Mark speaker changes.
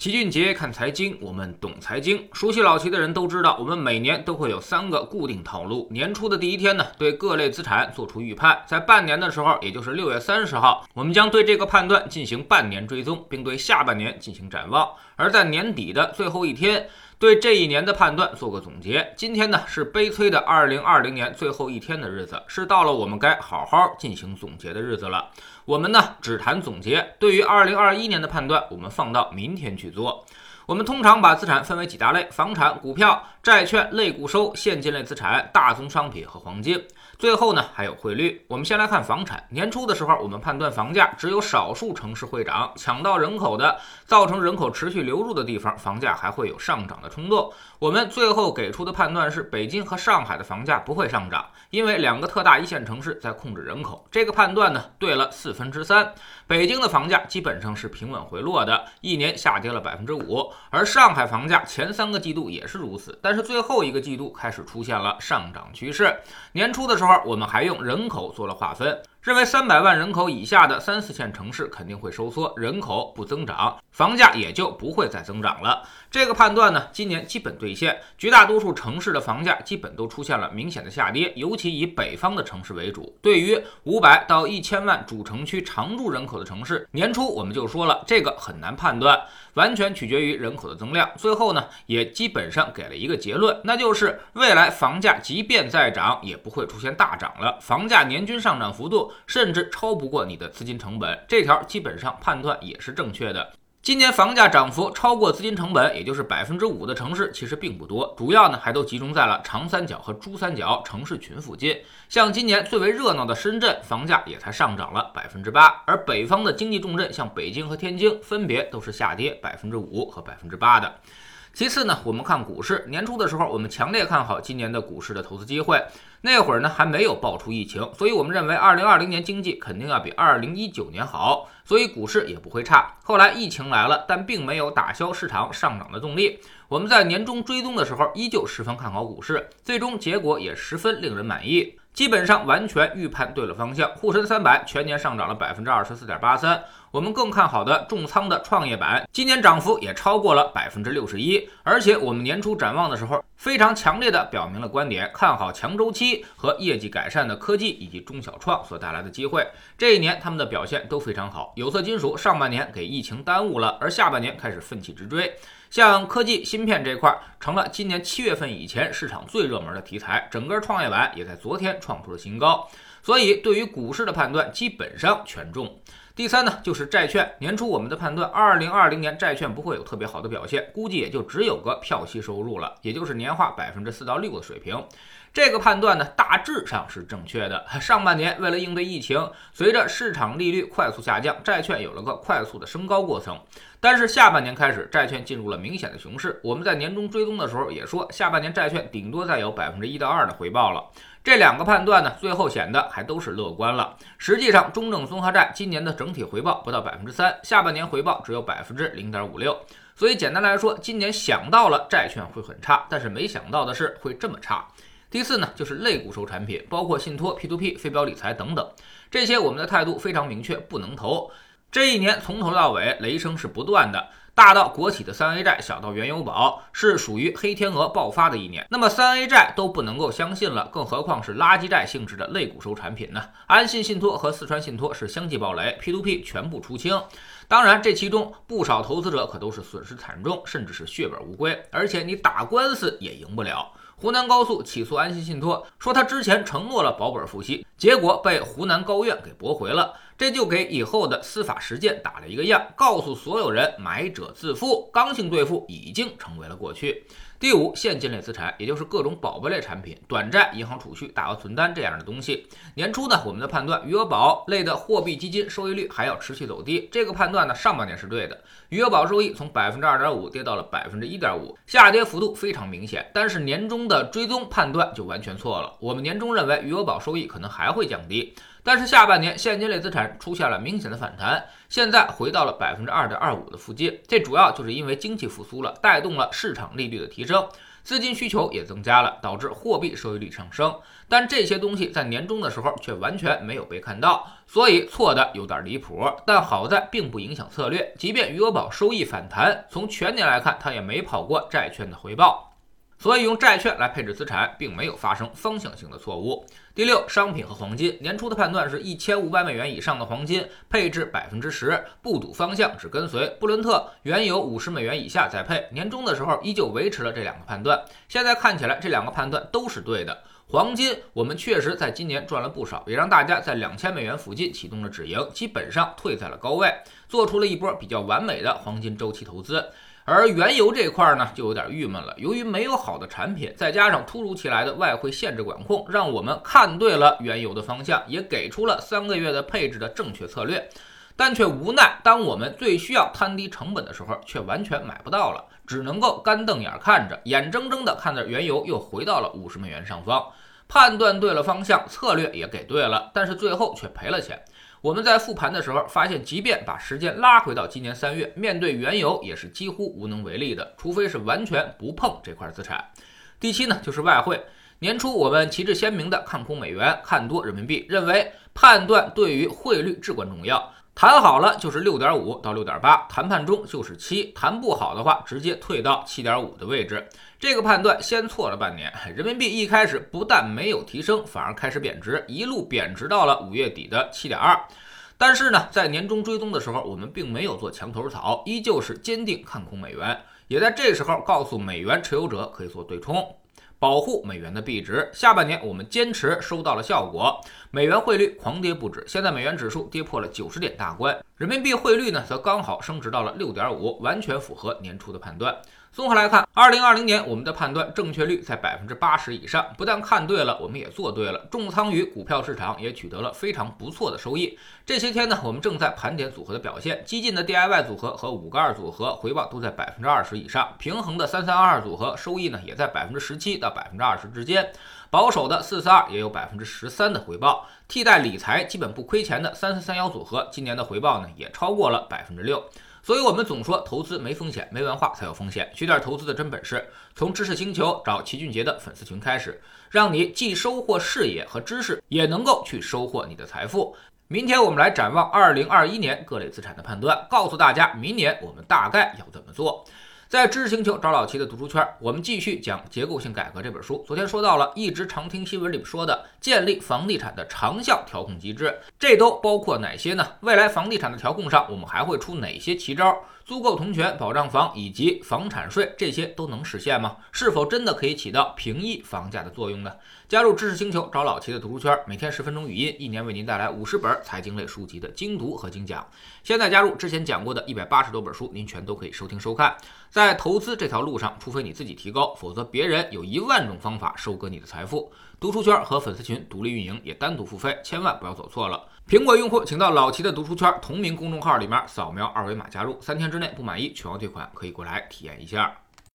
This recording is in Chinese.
Speaker 1: 齐俊杰看财经，我们懂财经。熟悉老齐的人都知道，我们每年都会有三个固定套路。年初的第一天呢，对各类资产做出预判；在半年的时候，也就是六月三十号，我们将对这个判断进行半年追踪，并对下半年进行展望；而在年底的最后一天，对这一年的判断做个总结。今天呢，是悲催的二零二零年最后一天的日子，是到了我们该好好进行总结的日子了。我们呢只谈总结，对于二零二一年的判断，我们放到明天去做。我们通常把资产分为几大类：房产、股票、债券、类固收、现金类资产、大宗商品和黄金。最后呢，还有汇率。我们先来看房产。年初的时候，我们判断房价只有少数城市会涨，抢到人口的、造成人口持续流入的地方，房价还会有上涨的冲动。我们最后给出的判断是，北京和上海的房价不会上涨，因为两个特大一线城市在控制人口。这个判断呢，对了四分之三。北京的房价基本上是平稳回落的，一年下跌了百分之五。而上海房价前三个季度也是如此，但是最后一个季度开始出现了上涨趋势。年初的时候，我们还用人口做了划分。认为三百万人口以下的三四线城市肯定会收缩，人口不增长，房价也就不会再增长了。这个判断呢，今年基本兑现，绝大多数城市的房价基本都出现了明显的下跌，尤其以北方的城市为主。对于五百到一千万主城区常住人口的城市，年初我们就说了，这个很难判断，完全取决于人口的增量。最后呢，也基本上给了一个结论，那就是未来房价即便再涨，也不会出现大涨了，房价年均上涨幅度。甚至超不过你的资金成本，这条基本上判断也是正确的。今年房价涨幅超过资金成本，也就是百分之五的城市其实并不多，主要呢还都集中在了长三角和珠三角城市群附近。像今年最为热闹的深圳，房价也才上涨了百分之八，而北方的经济重镇像北京和天津，分别都是下跌百分之五和百分之八的。其次呢，我们看股市。年初的时候，我们强烈看好今年的股市的投资机会。那会儿呢，还没有爆出疫情，所以我们认为二零二零年经济肯定要比二零一九年好，所以股市也不会差。后来疫情来了，但并没有打消市场上涨的动力。我们在年终追踪的时候，依旧十分看好股市，最终结果也十分令人满意。基本上完全预判对了方向，沪深三百全年上涨了百分之二十四点八三。我们更看好的重仓的创业板，今年涨幅也超过了百分之六十一。而且我们年初展望的时候，非常强烈的表明了观点，看好强周期和业绩改善的科技以及中小创所带来的机会。这一年他们的表现都非常好。有色金属上半年给疫情耽误了，而下半年开始奋起直追。像科技芯片这块儿成了今年七月份以前市场最热门的题材，整个创业板也在昨天创出了新高，所以对于股市的判断基本上全中。第三呢，就是债券。年初我们的判断，二零二零年债券不会有特别好的表现，估计也就只有个票息收入了，也就是年化百分之四到六的水平。这个判断呢，大致上是正确的。上半年为了应对疫情，随着市场利率快速下降，债券有了个快速的升高过程。但是下半年开始，债券进入了明显的熊市。我们在年终追踪的时候也说，下半年债券顶多再有百分之一到二的回报了。这两个判断呢，最后显得还都是乐观了。实际上，中证综合债今年的整体回报不到百分之三，下半年回报只有百分之零点五六。所以简单来说，今年想到了债券会很差，但是没想到的是会这么差。第四呢，就是类固收产品，包括信托、P2P、非标理财等等，这些我们的态度非常明确，不能投。这一年从头到尾雷声是不断的，大到国企的三 A 债，小到原油宝，是属于黑天鹅爆发的一年。那么三 A 债都不能够相信了，更何况是垃圾债性质的类固收产品呢？安信信托和四川信托是相继暴雷，P2P 全部出清。当然，这其中不少投资者可都是损失惨重，甚至是血本无归，而且你打官司也赢不了。湖南高速起诉安信信托，说他之前承诺了保本付息，结果被湖南高院给驳回了。这就给以后的司法实践打了一个样，告诉所有人买者自负，刚性兑付已经成为了过去。第五，现金类资产，也就是各种宝贝类产品，短债、银行储蓄、大额存单这样的东西。年初呢，我们的判断，余额宝类的货币基金收益率还要持续走低。这个判断呢，上半年是对的，余额宝收益从百分之二点五跌到了百分之一点五，下跌幅度非常明显。但是年终的追踪判断就完全错了，我们年终认为余额宝收益可能还会降低。但是下半年现金类资产出现了明显的反弹，现在回到了百分之二点二五的附近。这主要就是因为经济复苏了，带动了市场利率的提升。资金需求也增加了，导致货币收益率上升。但这些东西在年终的时候却完全没有被看到，所以错的有点离谱。但好在并不影响策略，即便余额宝收益反弹，从全年来看，它也没跑过债券的回报。所以用债券来配置资产，并没有发生方向性的错误。第六，商品和黄金，年初的判断是一千五百美元以上的黄金配置百分之十，不赌方向，只跟随布伦特原油五十美元以下再配。年终的时候依旧维持了这两个判断，现在看起来这两个判断都是对的。黄金我们确实在今年赚了不少，也让大家在两千美元附近启动了止盈，基本上退在了高位，做出了一波比较完美的黄金周期投资。而原油这块呢，就有点郁闷了。由于没有好的产品，再加上突如其来的外汇限制管控，让我们看对了原油的方向，也给出了三个月的配置的正确策略，但却无奈，当我们最需要摊低成本的时候，却完全买不到了，只能够干瞪眼看着，眼睁睁的看着原油又回到了五十美元上方。判断对了方向，策略也给对了，但是最后却赔了钱。我们在复盘的时候发现，即便把时间拉回到今年三月，面对原油也是几乎无能为力的，除非是完全不碰这块资产。第七呢，就是外汇。年初我们旗帜鲜明的看空美元，看多人民币，认为判断对于汇率至关重要。谈好了就是六点五到六点八，谈判中就是七，谈不好的话直接退到七点五的位置。这个判断先错了半年，人民币一开始不但没有提升，反而开始贬值，一路贬值到了五月底的七点二。但是呢，在年终追踪的时候，我们并没有做墙头草，依旧是坚定看空美元，也在这时候告诉美元持有者可以做对冲。保护美元的币值，下半年我们坚持收到了效果，美元汇率狂跌不止，现在美元指数跌破了九十点大关，人民币汇率呢则刚好升值到了六点五，完全符合年初的判断。综合来看，二零二零年我们的判断正确率在百分之八十以上，不但看对了，我们也做对了。重仓于股票市场也取得了非常不错的收益。这些天呢，我们正在盘点组合的表现，激进的 DIY 组合和五个二组合回报都在百分之二十以上，平衡的三三二二组合收益呢也在百分之十七到百分之二十之间，保守的四四二也有百分之十三的回报，替代理财基本不亏钱的三四三幺组合今年的回报呢也超过了百分之六。所以，我们总说投资没风险，没文化才有风险。学点投资的真本事，从知识星球找齐俊杰的粉丝群开始，让你既收获视野和知识，也能够去收获你的财富。明天我们来展望二零二一年各类资产的判断，告诉大家明年我们大概要怎么做。在知识星球找老齐的读书圈，我们继续讲《结构性改革》这本书。昨天说到了，一直常听新闻里说的建立房地产的长效调控机制，这都包括哪些呢？未来房地产的调控上，我们还会出哪些奇招？租购同权、保障房以及房产税，这些都能实现吗？是否真的可以起到平抑房价的作用呢？加入知识星球找老齐的读书圈，每天十分钟语音，一年为您带来五十本财经类书籍的精读和精讲。现在加入之前讲过的一百八十多本书，您全都可以收听收看。在投资这条路上，除非你自己提高，否则别人有一万种方法收割你的财富。读书圈和粉丝群独立运营，也单独付费，千万不要走错了。苹果用户请到老齐的读书圈同名公众号里面扫描二维码加入，三天之内不满意全额退款，可以过来体验一下。